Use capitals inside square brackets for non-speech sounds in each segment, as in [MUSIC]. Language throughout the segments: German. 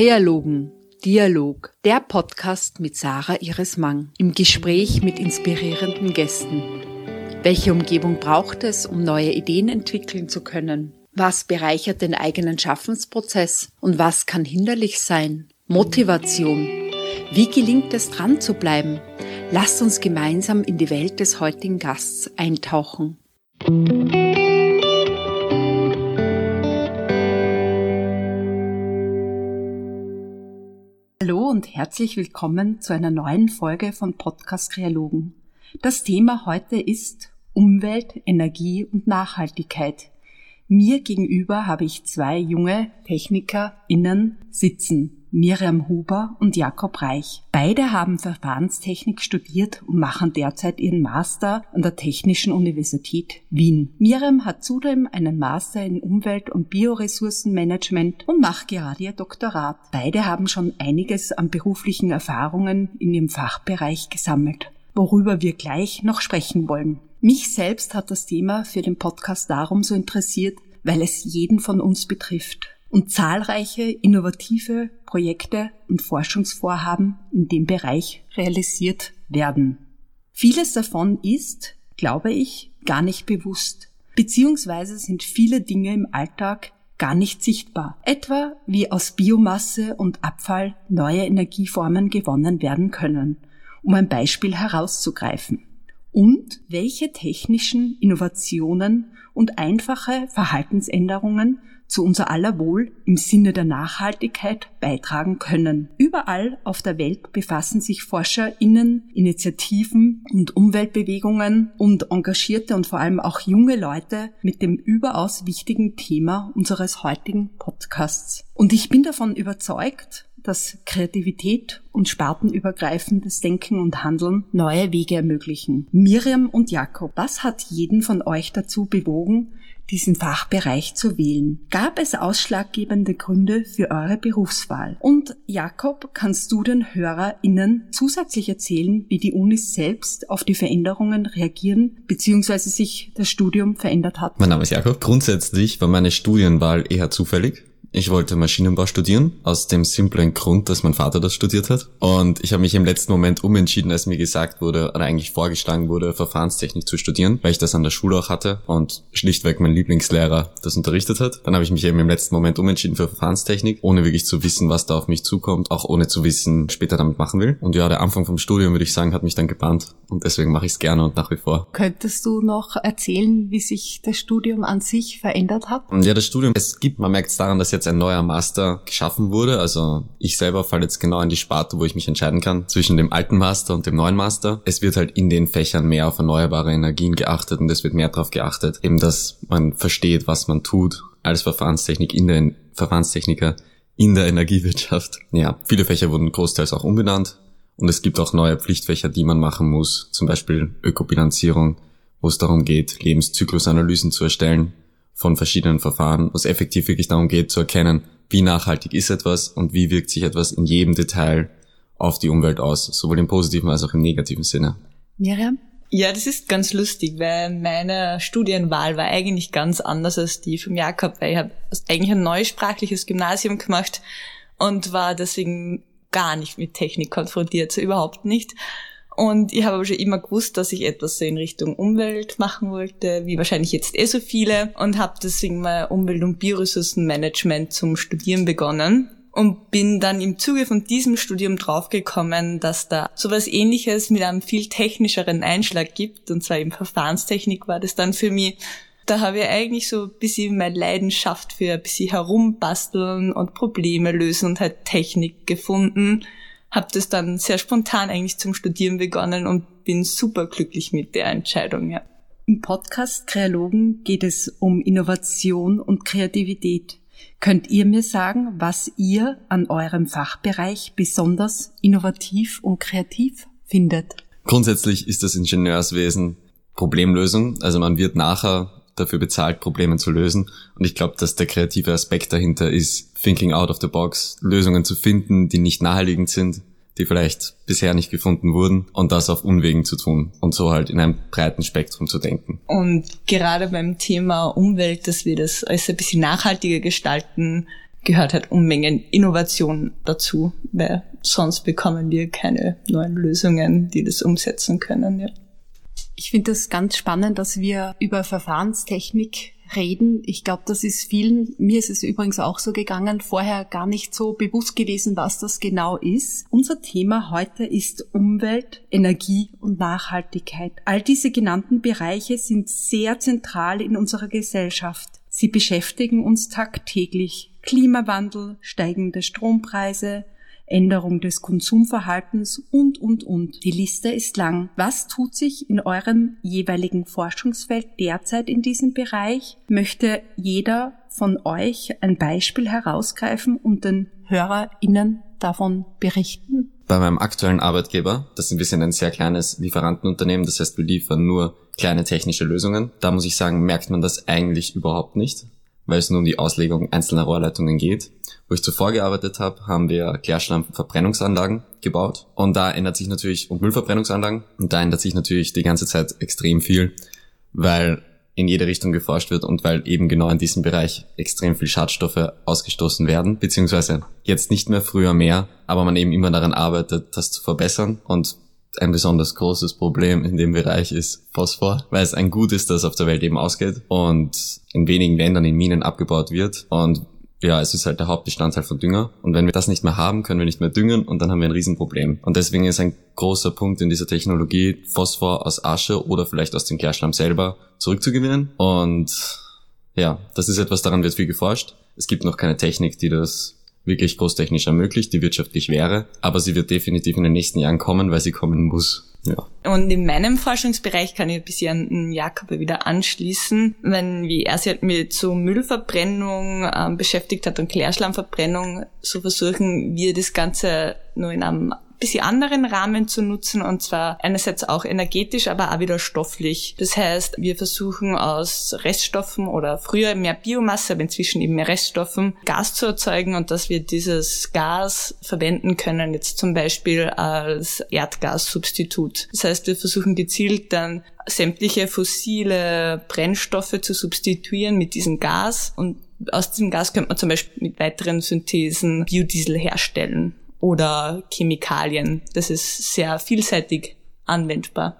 Krealogen Dialog, der Podcast mit Sarah Iris Mang im Gespräch mit inspirierenden Gästen. Welche Umgebung braucht es, um neue Ideen entwickeln zu können? Was bereichert den eigenen Schaffensprozess und was kann hinderlich sein? Motivation. Wie gelingt es dran zu bleiben? Lasst uns gemeinsam in die Welt des heutigen Gasts eintauchen. Hallo und herzlich willkommen zu einer neuen Folge von Podcast Kreologen. Das Thema heute ist Umwelt, Energie und Nachhaltigkeit. Mir gegenüber habe ich zwei junge TechnikerInnen sitzen. Miriam Huber und Jakob Reich. Beide haben Verfahrenstechnik studiert und machen derzeit ihren Master an der Technischen Universität Wien. Miriam hat zudem einen Master in Umwelt- und Bioressourcenmanagement und macht gerade ihr Doktorat. Beide haben schon einiges an beruflichen Erfahrungen in ihrem Fachbereich gesammelt, worüber wir gleich noch sprechen wollen. Mich selbst hat das Thema für den Podcast darum so interessiert, weil es jeden von uns betrifft und zahlreiche innovative Projekte und Forschungsvorhaben in dem Bereich realisiert werden. Vieles davon ist, glaube ich, gar nicht bewusst, beziehungsweise sind viele Dinge im Alltag gar nicht sichtbar, etwa wie aus Biomasse und Abfall neue Energieformen gewonnen werden können, um ein Beispiel herauszugreifen. Und welche technischen Innovationen und einfache Verhaltensänderungen zu unser aller Wohl im Sinne der Nachhaltigkeit beitragen können. Überall auf der Welt befassen sich ForscherInnen, Initiativen und Umweltbewegungen und engagierte und vor allem auch junge Leute mit dem überaus wichtigen Thema unseres heutigen Podcasts. Und ich bin davon überzeugt, dass Kreativität und spartenübergreifendes Denken und Handeln neue Wege ermöglichen. Miriam und Jakob, was hat jeden von euch dazu bewogen, diesen Fachbereich zu wählen? Gab es ausschlaggebende Gründe für eure Berufswahl? Und Jakob, kannst du den HörerInnen zusätzlich erzählen, wie die Unis selbst auf die Veränderungen reagieren bzw. sich das Studium verändert hat? Mein Name ist Jakob. Grundsätzlich war meine Studienwahl eher zufällig. Ich wollte Maschinenbau studieren, aus dem simplen Grund, dass mein Vater das studiert hat. Und ich habe mich im letzten Moment umentschieden, als mir gesagt wurde, oder eigentlich vorgeschlagen wurde, Verfahrenstechnik zu studieren, weil ich das an der Schule auch hatte und schlichtweg mein Lieblingslehrer das unterrichtet hat. Dann habe ich mich eben im letzten Moment umentschieden für Verfahrenstechnik, ohne wirklich zu wissen, was da auf mich zukommt, auch ohne zu wissen, später damit machen will. Und ja, der Anfang vom Studium, würde ich sagen, hat mich dann gebannt. Und deswegen mache ich es gerne und nach wie vor. Könntest du noch erzählen, wie sich das Studium an sich verändert hat? Ja, das Studium, es gibt, man merkt es daran, dass jetzt ein neuer Master geschaffen wurde. Also ich selber falle jetzt genau in die Sparte, wo ich mich entscheiden kann zwischen dem alten Master und dem neuen Master. Es wird halt in den Fächern mehr auf erneuerbare Energien geachtet und es wird mehr darauf geachtet, eben dass man versteht, was man tut als Verfahrenstechnik in der Verfahrenstechniker in der Energiewirtschaft. Ja, viele Fächer wurden großteils auch umbenannt und es gibt auch neue Pflichtfächer, die man machen muss, zum Beispiel Ökobilanzierung, wo es darum geht, Lebenszyklusanalysen zu erstellen von verschiedenen Verfahren, wo es effektiv wirklich darum geht zu erkennen, wie nachhaltig ist etwas und wie wirkt sich etwas in jedem Detail auf die Umwelt aus, sowohl im positiven als auch im negativen Sinne. Miriam? Ja, das ist ganz lustig, weil meine Studienwahl war eigentlich ganz anders als die vom Jakob, weil ich habe eigentlich ein neusprachliches Gymnasium gemacht und war deswegen gar nicht mit Technik konfrontiert, so überhaupt nicht. Und ich habe aber schon immer gewusst, dass ich etwas so in Richtung Umwelt machen wollte, wie wahrscheinlich jetzt eh so viele, und habe deswegen mal Umwelt- und Bioressourcenmanagement zum Studieren begonnen. Und bin dann im Zuge von diesem Studium draufgekommen, dass da sowas ähnliches mit einem viel technischeren Einschlag gibt, und zwar eben Verfahrenstechnik war das dann für mich. Da habe ich eigentlich so ein bisschen meine Leidenschaft für ein bisschen herumbasteln und Probleme lösen und halt Technik gefunden habe das dann sehr spontan eigentlich zum Studieren begonnen und bin super glücklich mit der Entscheidung, ja. Im Podcast Kreologen geht es um Innovation und Kreativität. Könnt ihr mir sagen, was ihr an eurem Fachbereich besonders innovativ und kreativ findet? Grundsätzlich ist das Ingenieurswesen Problemlösung. Also man wird nachher dafür bezahlt, Probleme zu lösen. Und ich glaube, dass der kreative Aspekt dahinter ist, thinking out of the box, Lösungen zu finden, die nicht naheliegend sind, die vielleicht bisher nicht gefunden wurden und das auf Unwegen zu tun und so halt in einem breiten Spektrum zu denken. Und gerade beim Thema Umwelt, dass wir das alles ein bisschen nachhaltiger gestalten, gehört halt Unmengen Innovation dazu, weil sonst bekommen wir keine neuen Lösungen, die das umsetzen können. Ja. Ich finde das ganz spannend, dass wir über Verfahrenstechnik reden. Ich glaube, das ist vielen, mir ist es übrigens auch so gegangen, vorher gar nicht so bewusst gewesen, was das genau ist. Unser Thema heute ist Umwelt, Energie und Nachhaltigkeit. All diese genannten Bereiche sind sehr zentral in unserer Gesellschaft. Sie beschäftigen uns tagtäglich. Klimawandel, steigende Strompreise, Änderung des Konsumverhaltens und, und, und. Die Liste ist lang. Was tut sich in eurem jeweiligen Forschungsfeld derzeit in diesem Bereich? Möchte jeder von euch ein Beispiel herausgreifen und den HörerInnen davon berichten? Bei meinem aktuellen Arbeitgeber, das sind wir sind ein sehr kleines Lieferantenunternehmen, das heißt wir liefern nur kleine technische Lösungen. Da muss ich sagen, merkt man das eigentlich überhaupt nicht weil es nur um die Auslegung einzelner Rohrleitungen geht. Wo ich zuvor gearbeitet habe, haben wir Klärschlammverbrennungsanlagen gebaut. Und da ändert sich natürlich, und Müllverbrennungsanlagen, und da ändert sich natürlich die ganze Zeit extrem viel, weil in jede Richtung geforscht wird und weil eben genau in diesem Bereich extrem viel Schadstoffe ausgestoßen werden, beziehungsweise jetzt nicht mehr früher mehr, aber man eben immer daran arbeitet, das zu verbessern und ein besonders großes Problem in dem Bereich ist Phosphor, weil es ein Gut ist, das auf der Welt eben ausgeht und in wenigen Ländern in Minen abgebaut wird. Und ja, es ist halt der Hauptbestandteil von Dünger. Und wenn wir das nicht mehr haben, können wir nicht mehr düngen und dann haben wir ein Riesenproblem. Und deswegen ist ein großer Punkt in dieser Technologie, Phosphor aus Asche oder vielleicht aus dem Klärschlamm selber zurückzugewinnen. Und ja, das ist etwas, daran wird viel geforscht. Es gibt noch keine Technik, die das wirklich großtechnisch ermöglicht, die wirtschaftlich wäre, aber sie wird definitiv in den nächsten Jahren kommen, weil sie kommen muss. Ja. Und in meinem Forschungsbereich kann ich ein bisschen Jakob wieder anschließen, wenn wie er sich halt mit so Müllverbrennung ähm, beschäftigt hat und Klärschlammverbrennung, so versuchen wir das Ganze nur in einem bisschen anderen Rahmen zu nutzen und zwar einerseits auch energetisch, aber auch wieder stofflich. Das heißt, wir versuchen aus Reststoffen oder früher mehr Biomasse, aber inzwischen eben mehr Reststoffen Gas zu erzeugen und dass wir dieses Gas verwenden können, jetzt zum Beispiel als Erdgassubstitut. Das heißt, wir versuchen gezielt dann sämtliche fossile Brennstoffe zu substituieren mit diesem Gas und aus diesem Gas könnte man zum Beispiel mit weiteren Synthesen Biodiesel herstellen oder Chemikalien. Das ist sehr vielseitig anwendbar.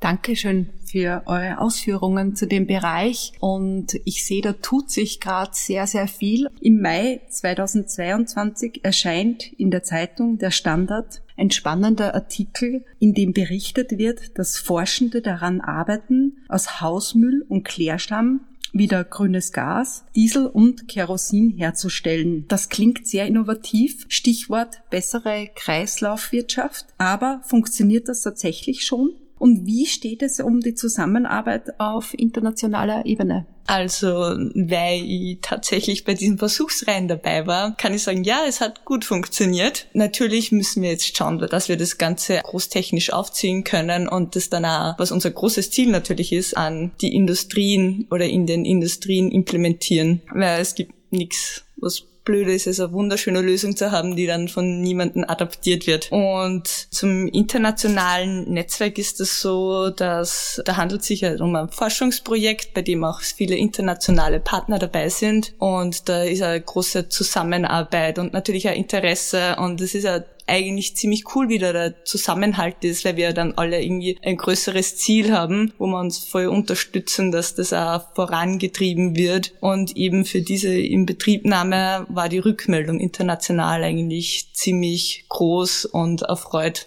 Dankeschön für eure Ausführungen zu dem Bereich und ich sehe, da tut sich gerade sehr, sehr viel. Im Mai 2022 erscheint in der Zeitung Der Standard ein spannender Artikel, in dem berichtet wird, dass Forschende daran arbeiten, aus Hausmüll und Klärschlamm wieder grünes Gas, Diesel und Kerosin herzustellen. Das klingt sehr innovativ. Stichwort bessere Kreislaufwirtschaft. Aber funktioniert das tatsächlich schon? Und wie steht es um die Zusammenarbeit auf internationaler Ebene? Also, weil ich tatsächlich bei diesen Versuchsreihen dabei war, kann ich sagen, ja, es hat gut funktioniert. Natürlich müssen wir jetzt schauen, dass wir das Ganze großtechnisch aufziehen können und das dann auch, was unser großes Ziel natürlich ist, an die Industrien oder in den Industrien implementieren. Weil es gibt nichts, was Blöde ist es, eine wunderschöne Lösung zu haben, die dann von niemandem adaptiert wird. Und zum internationalen Netzwerk ist es so, dass da handelt sich ja um ein Forschungsprojekt, bei dem auch viele internationale Partner dabei sind. Und da ist eine große Zusammenarbeit und natürlich ein Interesse. Und es ist ja eigentlich ziemlich cool, wie da der Zusammenhalt ist, weil wir dann alle irgendwie ein größeres Ziel haben, wo wir uns voll unterstützen, dass das auch vorangetrieben wird. Und eben für diese Inbetriebnahme war die Rückmeldung international eigentlich ziemlich groß und erfreut.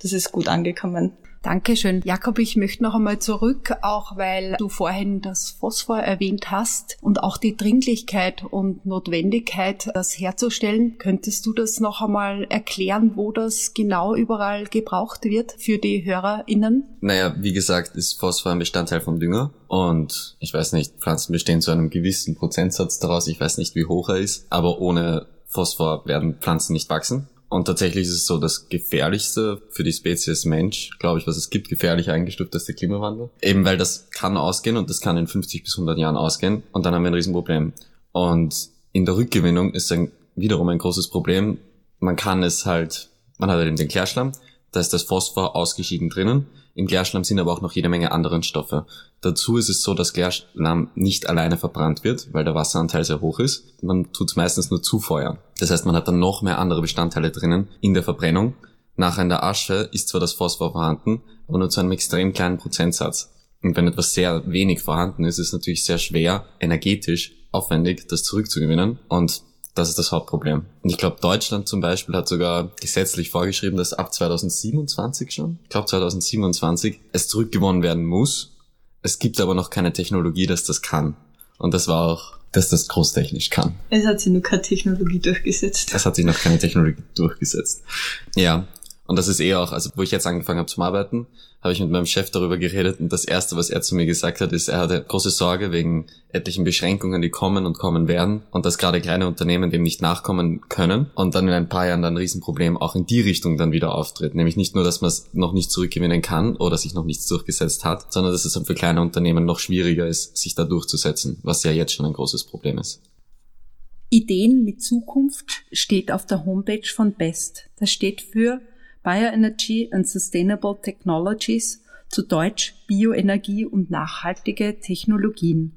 Das ist gut angekommen. Dankeschön. Jakob, ich möchte noch einmal zurück, auch weil du vorhin das Phosphor erwähnt hast und auch die Dringlichkeit und Notwendigkeit, das herzustellen. Könntest du das noch einmal erklären, wo das genau überall gebraucht wird für die HörerInnen? Naja, wie gesagt, ist Phosphor ein Bestandteil vom Dünger und ich weiß nicht, Pflanzen bestehen zu einem gewissen Prozentsatz daraus. Ich weiß nicht, wie hoch er ist, aber ohne Phosphor werden Pflanzen nicht wachsen. Und tatsächlich ist es so, das Gefährlichste für die Spezies Mensch, glaube ich, was es gibt, gefährlicher eingestuft als der Klimawandel. Eben weil das kann ausgehen und das kann in 50 bis 100 Jahren ausgehen und dann haben wir ein Riesenproblem. Und in der Rückgewinnung ist dann wiederum ein großes Problem. Man kann es halt Man hat halt eben den Klärschlamm, da ist das Phosphor ausgeschieden drinnen. Im Klärschlamm sind aber auch noch jede Menge anderen Stoffe. Dazu ist es so, dass Klärschlamm nicht alleine verbrannt wird, weil der Wasseranteil sehr hoch ist. Man tut es meistens nur zufeuern. Das heißt, man hat dann noch mehr andere Bestandteile drinnen in der Verbrennung. Nachher in der Asche ist zwar das Phosphor vorhanden, aber nur zu einem extrem kleinen Prozentsatz. Und wenn etwas sehr wenig vorhanden ist, ist es natürlich sehr schwer, energetisch aufwendig, das zurückzugewinnen. Und das ist das Hauptproblem. Und ich glaube, Deutschland zum Beispiel hat sogar gesetzlich vorgeschrieben, dass ab 2027 schon, ich glaube 2027, es zurückgewonnen werden muss. Es gibt aber noch keine Technologie, dass das kann. Und das war auch, dass das großtechnisch kann. Es hat sich noch keine Technologie durchgesetzt. Es hat sich noch keine Technologie durchgesetzt. Ja, und das ist eher auch, also wo ich jetzt angefangen habe zum Arbeiten, habe ich mit meinem Chef darüber geredet und das erste, was er zu mir gesagt hat, ist, er hatte große Sorge wegen etlichen Beschränkungen, die kommen und kommen werden und dass gerade kleine Unternehmen dem nicht nachkommen können und dann in ein paar Jahren dann ein Riesenproblem auch in die Richtung dann wieder auftritt. Nämlich nicht nur, dass man es noch nicht zurückgewinnen kann oder sich noch nichts durchgesetzt hat, sondern dass es dann für kleine Unternehmen noch schwieriger ist, sich da durchzusetzen, was ja jetzt schon ein großes Problem ist. Ideen mit Zukunft steht auf der Homepage von BEST. Das steht für Bioenergy and Sustainable Technologies, zu Deutsch Bioenergie und nachhaltige Technologien.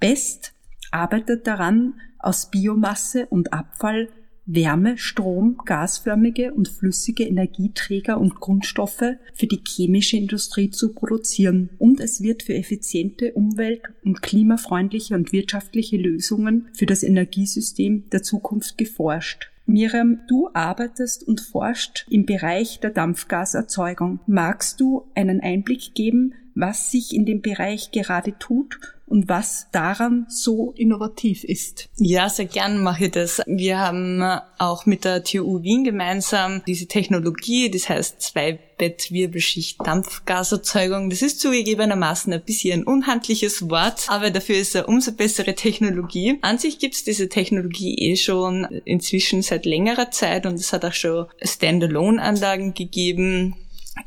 BEST arbeitet daran, aus Biomasse und Abfall Wärme, Strom, gasförmige und flüssige Energieträger und Grundstoffe für die chemische Industrie zu produzieren. Und es wird für effiziente, umwelt- und klimafreundliche und wirtschaftliche Lösungen für das Energiesystem der Zukunft geforscht. Miriam, du arbeitest und forscht im Bereich der Dampfgaserzeugung. Magst du einen Einblick geben, was sich in dem Bereich gerade tut und was daran so innovativ ist. Ja, sehr gern mache ich das. Wir haben auch mit der TU Wien gemeinsam diese Technologie, das heißt Zwei-Bettwirbelschicht Dampfgaserzeugung. Das ist zugegebenermaßen ein bisschen ein unhandliches Wort, aber dafür ist es eine umso bessere Technologie. An sich gibt es diese Technologie eh schon inzwischen seit längerer Zeit und es hat auch schon Standalone-Anlagen gegeben,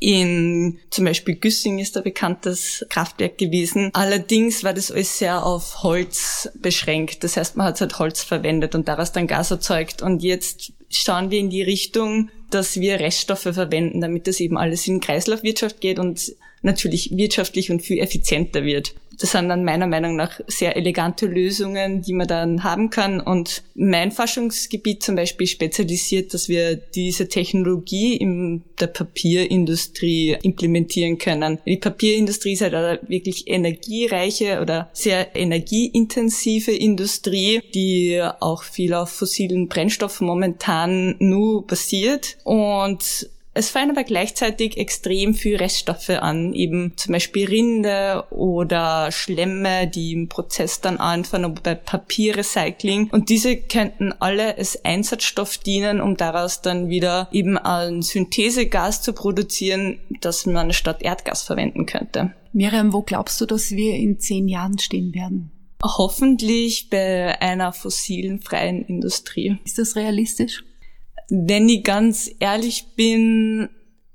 in zum Beispiel Güssing ist ein bekanntes Kraftwerk gewesen. Allerdings war das alles sehr auf Holz beschränkt. Das heißt, man hat halt Holz verwendet und daraus dann Gas erzeugt. Und jetzt schauen wir in die Richtung, dass wir Reststoffe verwenden, damit das eben alles in Kreislaufwirtschaft geht und natürlich wirtschaftlich und viel effizienter wird. Das sind dann meiner Meinung nach sehr elegante Lösungen, die man dann haben kann. Und mein Forschungsgebiet zum Beispiel spezialisiert, dass wir diese Technologie in der Papierindustrie implementieren können. Die Papierindustrie ist halt eine wirklich energiereiche oder sehr energieintensive Industrie, die auch viel auf fossilen Brennstoffen momentan nur basiert. Und es fallen aber gleichzeitig extrem viel Reststoffe an, eben zum Beispiel Rinde oder Schlemme, die im Prozess dann anfangen, bei Papierrecycling. Und diese könnten alle als Einsatzstoff dienen, um daraus dann wieder eben ein Synthesegas zu produzieren, das man statt Erdgas verwenden könnte. Miriam, wo glaubst du, dass wir in zehn Jahren stehen werden? Hoffentlich bei einer fossilen freien Industrie. Ist das realistisch? Wenn ich ganz ehrlich bin,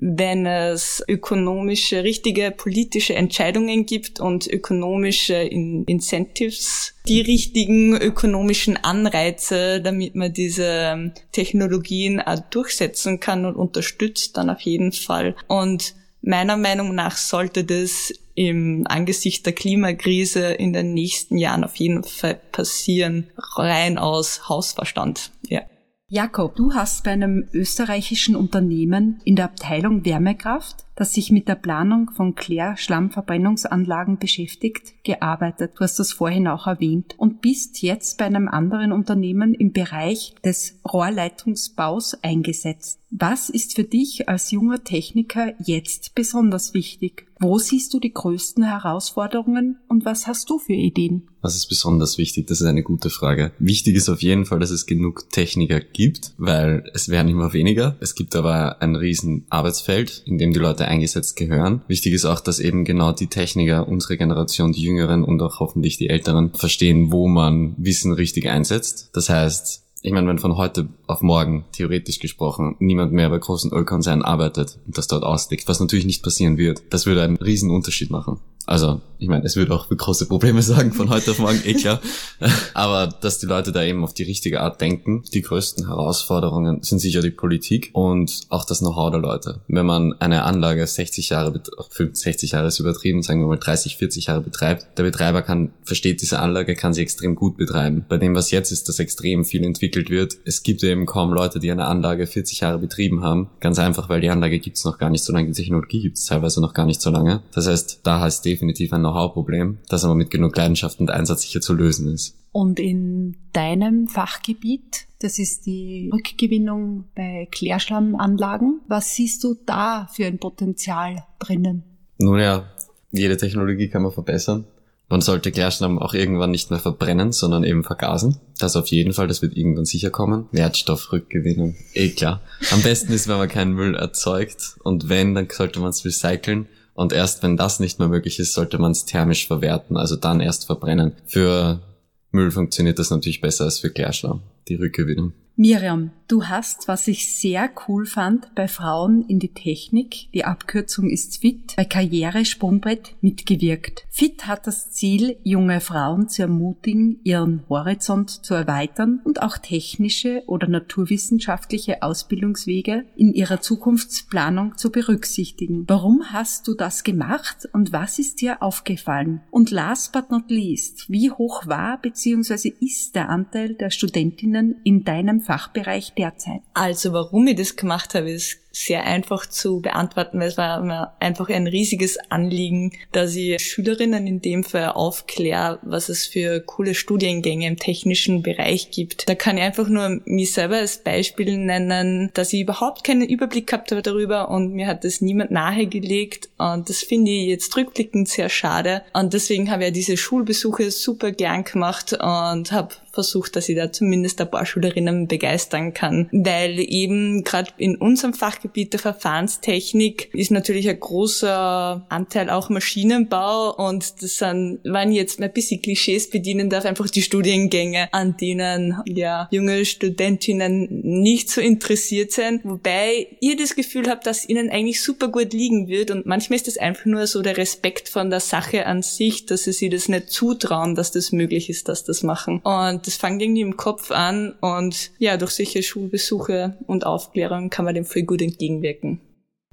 wenn es ökonomische, richtige politische Entscheidungen gibt und ökonomische Incentives, die richtigen ökonomischen Anreize, damit man diese Technologien auch durchsetzen kann und unterstützt, dann auf jeden Fall. Und meiner Meinung nach sollte das im Angesicht der Klimakrise in den nächsten Jahren auf jeden Fall passieren, rein aus Hausverstand. Ja. Jakob, du hast bei einem österreichischen Unternehmen in der Abteilung Wärmekraft, das sich mit der Planung von Klärschlammverbrennungsanlagen beschäftigt, gearbeitet. Du hast das vorhin auch erwähnt und bist jetzt bei einem anderen Unternehmen im Bereich des Rohrleitungsbaus eingesetzt. Was ist für dich als junger Techniker jetzt besonders wichtig? Wo siehst du die größten Herausforderungen und was hast du für Ideen? Was ist besonders wichtig? Das ist eine gute Frage. Wichtig ist auf jeden Fall, dass es genug Techniker gibt, weil es werden immer weniger. Es gibt aber ein riesen Arbeitsfeld, in dem die Leute eingesetzt gehören. Wichtig ist auch, dass eben genau die Techniker, unsere Generation, die Jüngeren und auch hoffentlich die Älteren verstehen, wo man Wissen richtig einsetzt. Das heißt, ich meine, wenn von heute auf morgen, theoretisch gesprochen, niemand mehr bei großen Ölkonzernen arbeitet und das dort auslegt, was natürlich nicht passieren wird. Das würde einen riesen Unterschied machen. Also, ich meine, es würde auch für große Probleme [LAUGHS] sagen von heute auf morgen, eh klar. [LAUGHS] Aber dass die Leute da eben auf die richtige Art denken. Die größten Herausforderungen sind sicher die Politik und auch das Know-how der Leute. Wenn man eine Anlage 60 Jahre, 60 Jahre ist übertrieben, sagen wir mal 30, 40 Jahre betreibt, der Betreiber kann, versteht diese Anlage, kann sie extrem gut betreiben. Bei dem, was jetzt ist, dass extrem viel entwickelt wird. Es gibt eben kaum Leute, die eine Anlage 40 Jahre betrieben haben. Ganz einfach, weil die Anlage gibt's noch gar nicht so lange, die Technologie gibt's teilweise noch gar nicht so lange. Das heißt, da heißt definitiv ein Know-how-Problem, das aber mit genug Leidenschaft und Einsatz sicher zu lösen ist. Und in deinem Fachgebiet, das ist die Rückgewinnung bei Klärschlammanlagen, was siehst du da für ein Potenzial drinnen? Nun ja, jede Technologie kann man verbessern. Man sollte Klärschlamm auch irgendwann nicht mehr verbrennen, sondern eben vergasen. Das auf jeden Fall, das wird irgendwann sicher kommen. Wertstoffrückgewinnung, eh klar. Am besten ist, wenn man keinen Müll erzeugt und wenn, dann sollte man es recyceln und erst wenn das nicht mehr möglich ist, sollte man es thermisch verwerten, also dann erst verbrennen. Für Müll funktioniert das natürlich besser als für Klärschlamm, die Rückgewinnung. Miriam, du hast, was ich sehr cool fand, bei Frauen in die Technik, die Abkürzung ist FIT, bei Karriere Sprungbrett mitgewirkt. FIT hat das Ziel, junge Frauen zu ermutigen, ihren Horizont zu erweitern und auch technische oder naturwissenschaftliche Ausbildungswege in ihrer Zukunftsplanung zu berücksichtigen. Warum hast du das gemacht und was ist dir aufgefallen? Und last but not least, wie hoch war bzw. ist der Anteil der Studentinnen in deinem Fachbereich derzeit? Also warum ich das gemacht habe, ist sehr einfach zu beantworten, weil es war mir einfach ein riesiges Anliegen, dass ich Schülerinnen in dem Fall aufkläre, was es für coole Studiengänge im technischen Bereich gibt. Da kann ich einfach nur mich selber als Beispiel nennen, dass ich überhaupt keinen Überblick gehabt habe darüber und mir hat das niemand nahegelegt und das finde ich jetzt rückblickend sehr schade und deswegen habe ich ja diese Schulbesuche super gern gemacht und habe versucht, dass ich da zumindest ein paar Schülerinnen begeistern kann, weil eben gerade in unserem Fach Fachgebiet der Verfahrenstechnik ist natürlich ein großer Anteil auch Maschinenbau und das sind, wenn ich jetzt ein bisschen Klischees bedienen darf, einfach die Studiengänge, an denen ja junge Studentinnen nicht so interessiert sind, wobei ihr das Gefühl habt, dass ihnen eigentlich super gut liegen wird und manchmal ist das einfach nur so der Respekt von der Sache an sich, dass sie sich das nicht zutrauen, dass das möglich ist, dass das machen. Und das fängt irgendwie im Kopf an und ja, durch solche Schulbesuche und Aufklärung kann man dem voll gut entgegenwirken.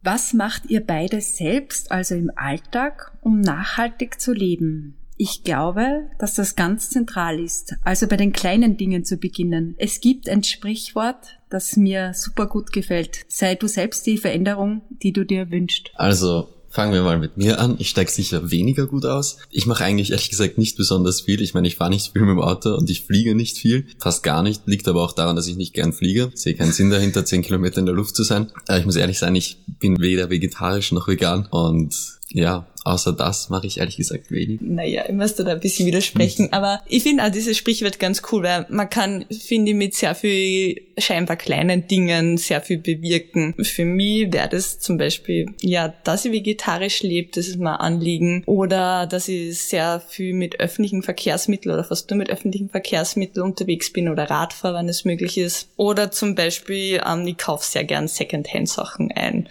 Was macht ihr beide selbst, also im Alltag, um nachhaltig zu leben? Ich glaube, dass das ganz zentral ist, also bei den kleinen Dingen zu beginnen. Es gibt ein Sprichwort, das mir super gut gefällt. Sei du selbst die Veränderung, die du dir wünschst. Also Fangen wir mal mit mir an. Ich steige sicher weniger gut aus. Ich mache eigentlich ehrlich gesagt nicht besonders viel. Ich meine, ich fahre nicht viel mit dem Auto und ich fliege nicht viel. Fast gar nicht. Liegt aber auch daran, dass ich nicht gern fliege. Sehe keinen Sinn dahinter, zehn Kilometer in der Luft zu sein. Aber ich muss ehrlich sein, ich bin weder vegetarisch noch vegan. Und ja, außer das mache ich ehrlich gesagt wenig. Naja, ich muss da ein bisschen widersprechen, mhm. aber ich finde auch dieses Sprichwort ganz cool, weil man kann, finde ich, mit sehr viel scheinbar kleinen Dingen sehr viel bewirken. Für mich wäre das zum Beispiel, ja, dass ich vegetarisch lebe, das ist mein Anliegen, oder dass ich sehr viel mit öffentlichen Verkehrsmitteln oder fast nur mit öffentlichen Verkehrsmitteln unterwegs bin oder Radfahre, wenn es möglich ist. Oder zum Beispiel, ähm, ich kaufe sehr gern Secondhand-Sachen ein.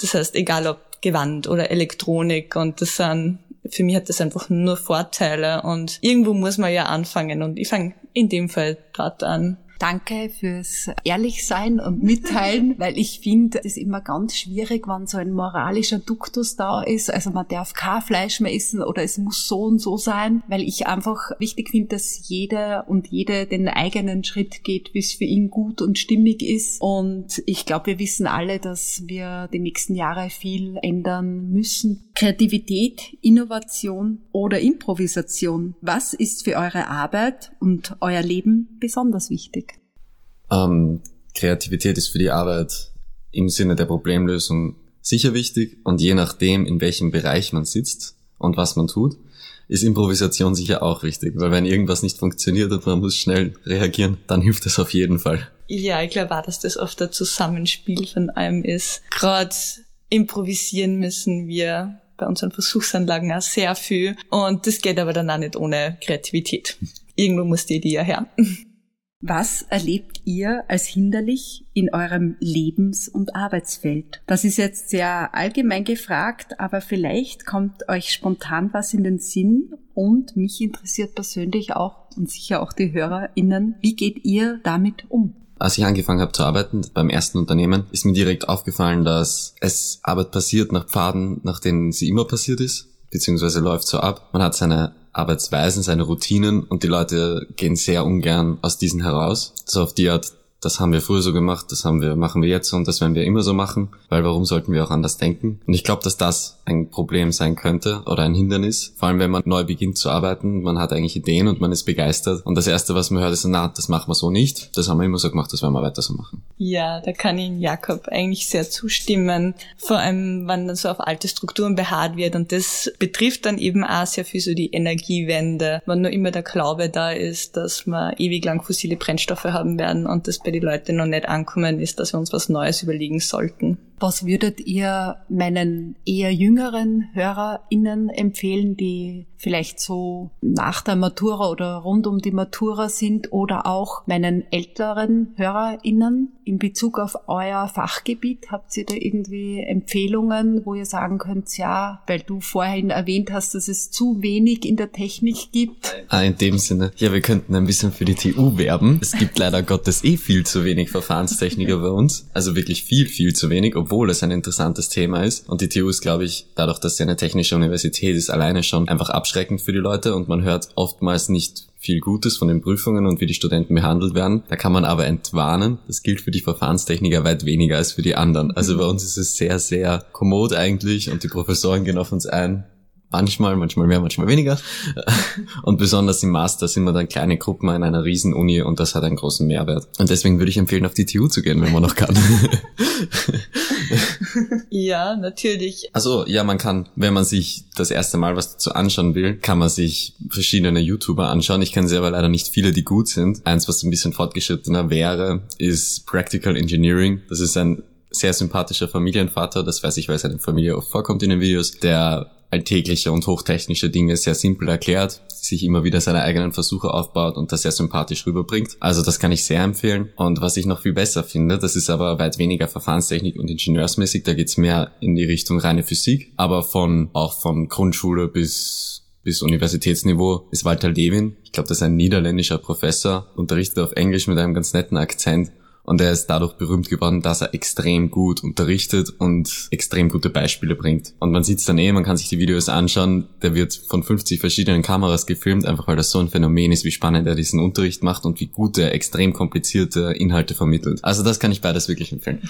Das heißt, egal ob Gewand oder Elektronik und das sind, für mich hat das einfach nur Vorteile und irgendwo muss man ja anfangen und ich fange in dem Fall dort an. Danke fürs Ehrlichsein und Mitteilen, [LAUGHS] weil ich finde, es ist immer ganz schwierig, wenn so ein moralischer Duktus da ist. Also man darf kein Fleisch mehr essen oder es muss so und so sein, weil ich einfach wichtig finde, dass jeder und jede den eigenen Schritt geht, es für ihn gut und stimmig ist. Und ich glaube, wir wissen alle, dass wir die nächsten Jahre viel ändern müssen. Kreativität, Innovation oder Improvisation. Was ist für eure Arbeit und euer Leben besonders wichtig? Ähm, Kreativität ist für die Arbeit im Sinne der Problemlösung sicher wichtig und je nachdem, in welchem Bereich man sitzt und was man tut, ist Improvisation sicher auch wichtig, weil wenn irgendwas nicht funktioniert und man muss schnell reagieren, dann hilft das auf jeden Fall. Ja, ich glaube auch, dass das oft ein Zusammenspiel von allem ist. Gerade improvisieren müssen wir bei unseren Versuchsanlagen auch sehr viel und das geht aber dann auch nicht ohne Kreativität. Irgendwo muss die Idee ja her. Was erlebt ihr als hinderlich in eurem Lebens- und Arbeitsfeld? Das ist jetzt sehr allgemein gefragt, aber vielleicht kommt euch spontan was in den Sinn und mich interessiert persönlich auch und sicher auch die HörerInnen, wie geht ihr damit um? Als ich angefangen habe zu arbeiten beim ersten Unternehmen, ist mir direkt aufgefallen, dass es Arbeit passiert nach Pfaden, nach denen sie immer passiert ist, beziehungsweise läuft so ab. Man hat seine Arbeitsweisen, seine Routinen und die Leute gehen sehr ungern aus diesen heraus. So auf die Art, das haben wir früher so gemacht, das haben wir, machen wir jetzt und das werden wir immer so machen, weil warum sollten wir auch anders denken? Und ich glaube, dass das ein Problem sein könnte oder ein Hindernis, vor allem wenn man neu beginnt zu arbeiten, man hat eigentlich Ideen und man ist begeistert und das erste, was man hört, ist, na, das machen wir so nicht, das haben wir immer so gemacht, das werden wir weiter so machen. Ja, da kann ich Jakob eigentlich sehr zustimmen, vor allem, wenn dann so auf alte Strukturen beharrt wird und das betrifft dann eben auch sehr viel so die Energiewende, wenn nur immer der Glaube da ist, dass wir ewig lang fossile Brennstoffe haben werden und das bei den Leuten noch nicht ankommen ist, dass wir uns was Neues überlegen sollten. Was würdet ihr meinen eher jüngeren HörerInnen empfehlen, die vielleicht so nach der Matura oder rund um die Matura sind oder auch meinen älteren HörerInnen in Bezug auf euer Fachgebiet? Habt ihr da irgendwie Empfehlungen, wo ihr sagen könnt, ja, weil du vorhin erwähnt hast, dass es zu wenig in der Technik gibt? Ah, in dem Sinne, ja, wir könnten ein bisschen für die TU werben. Es gibt leider [LAUGHS] Gottes eh viel zu wenig Verfahrenstechniker bei uns. Also wirklich viel, viel zu wenig, obwohl es ein interessantes Thema ist. Und die TU ist, glaube ich, dadurch, dass sie eine technische Universität ist, alleine schon einfach abschreckend für die Leute und man hört oftmals nicht viel Gutes von den Prüfungen und wie die Studenten behandelt werden. Da kann man aber entwarnen. Das gilt für die Verfahrenstechniker weit weniger als für die anderen. Also bei uns ist es sehr, sehr kommod eigentlich und die Professoren gehen auf uns ein. Manchmal, manchmal mehr, manchmal weniger. Und besonders im Master sind wir dann kleine Gruppen in einer riesen Uni und das hat einen großen Mehrwert. Und deswegen würde ich empfehlen, auf die TU zu gehen, wenn man noch kann. ja, natürlich. Also ja, man kann, wenn man sich das erste Mal was dazu anschauen will, kann man sich verschiedene YouTuber anschauen. Ich kenne selber leider nicht viele, die gut sind. Eins, was ein bisschen fortgeschrittener wäre, ist Practical Engineering. Das ist ein sehr sympathischer Familienvater, das weiß ich, weil seine Familie oft vorkommt in den Videos, der alltägliche und hochtechnische Dinge sehr simpel erklärt, sich immer wieder seine eigenen Versuche aufbaut und das sehr sympathisch rüberbringt. Also das kann ich sehr empfehlen. Und was ich noch viel besser finde, das ist aber weit weniger Verfahrenstechnik und Ingenieursmäßig, da geht's mehr in die Richtung reine Physik, aber von auch von Grundschule bis bis Universitätsniveau ist Walter Lewin. Ich glaube, das ist ein niederländischer Professor, unterrichtet auf Englisch mit einem ganz netten Akzent und er ist dadurch berühmt geworden, dass er extrem gut unterrichtet und extrem gute Beispiele bringt. Und man sieht es dann eh, man kann sich die Videos anschauen, der wird von 50 verschiedenen Kameras gefilmt, einfach weil das so ein Phänomen ist, wie spannend er diesen Unterricht macht und wie gut er extrem komplizierte Inhalte vermittelt. Also das kann ich beides wirklich empfehlen.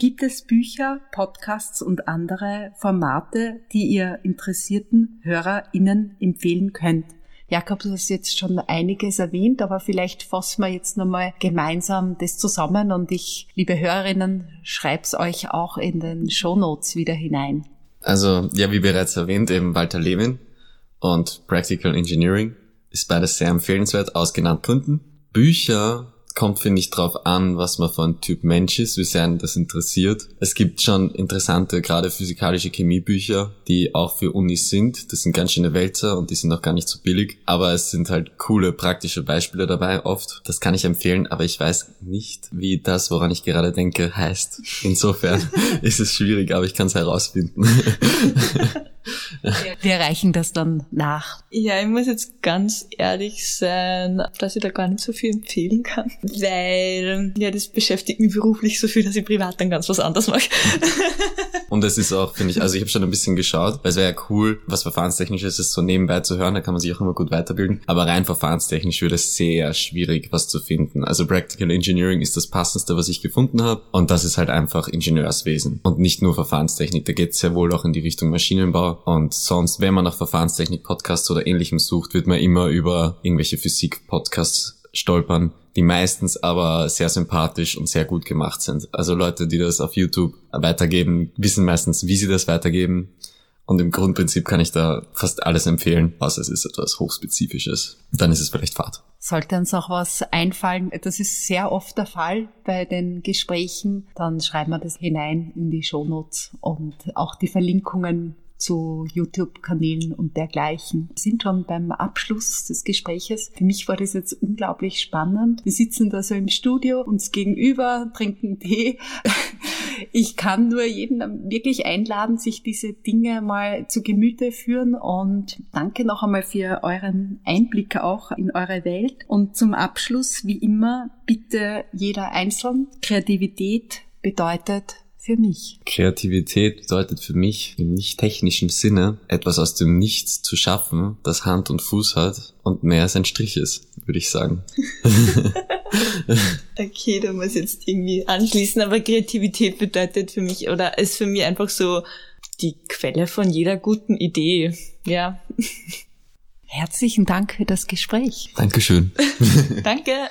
Gibt es Bücher, Podcasts und andere Formate, die ihr interessierten HörerInnen empfehlen könnt? Jakob, du hast jetzt schon einiges erwähnt, aber vielleicht fassen wir jetzt nochmal gemeinsam das zusammen und ich, liebe Hörerinnen, schreib's euch auch in den Show Notes wieder hinein. Also, ja, wie bereits erwähnt, eben Walter Lewin und Practical Engineering ist beides sehr empfehlenswert aus genannten Gründen. Bücher kommt, finde ich, drauf an, was man für ein Typ Mensch ist, wie sehr einen das interessiert. Es gibt schon interessante, gerade physikalische Chemiebücher, die auch für Unis sind. Das sind ganz schöne Wälzer und die sind auch gar nicht so billig. Aber es sind halt coole, praktische Beispiele dabei oft. Das kann ich empfehlen, aber ich weiß nicht, wie das, woran ich gerade denke, heißt. Insofern [LAUGHS] ist es schwierig, aber ich kann es herausfinden. [LAUGHS] [LAUGHS] Wir reichen das dann nach. Ja, ich muss jetzt ganz ehrlich sein, dass ich da gar nicht so viel empfehlen kann, weil ja, das beschäftigt mich beruflich so viel, dass ich privat dann ganz was anderes mache. [LAUGHS] Und es ist auch, finde ich, also ich habe schon ein bisschen geschaut, weil es wäre ja cool, was verfahrenstechnisches ist, so nebenbei zu hören, da kann man sich auch immer gut weiterbilden. Aber rein verfahrenstechnisch wird es sehr schwierig, was zu finden. Also Practical Engineering ist das passendste, was ich gefunden habe. Und das ist halt einfach Ingenieurswesen und nicht nur Verfahrenstechnik. Da geht es sehr wohl auch in die Richtung Maschinenbau. Und sonst, wenn man nach Verfahrenstechnik-Podcasts oder ähnlichem sucht, wird man immer über irgendwelche Physik-Podcasts stolpern, die meistens aber sehr sympathisch und sehr gut gemacht sind. Also Leute, die das auf YouTube weitergeben, wissen meistens, wie sie das weitergeben. Und im Grundprinzip kann ich da fast alles empfehlen, außer es ist etwas Hochspezifisches. Dann ist es vielleicht Fahrt. Sollte uns auch was einfallen, das ist sehr oft der Fall bei den Gesprächen, dann schreiben wir das hinein in die Shownotes und auch die Verlinkungen zu YouTube-Kanälen und dergleichen. Wir sind schon beim Abschluss des Gespräches. Für mich war das jetzt unglaublich spannend. Wir sitzen da so im Studio, uns gegenüber, trinken Tee. [LAUGHS] Ich kann nur jeden wirklich einladen, sich diese Dinge mal zu Gemüte führen und danke noch einmal für euren Einblick auch in eure Welt. Und zum Abschluss, wie immer, bitte jeder einzeln. Kreativität bedeutet für mich? Kreativität bedeutet für mich im nicht technischen Sinne etwas aus dem Nichts zu schaffen, das Hand und Fuß hat und mehr als ein Strich ist, würde ich sagen. [LAUGHS] okay, da muss jetzt irgendwie anschließen, aber Kreativität bedeutet für mich oder ist für mich einfach so die Quelle von jeder guten Idee. Ja. [LAUGHS] Herzlichen Dank für das Gespräch. Dankeschön. [LAUGHS] Danke.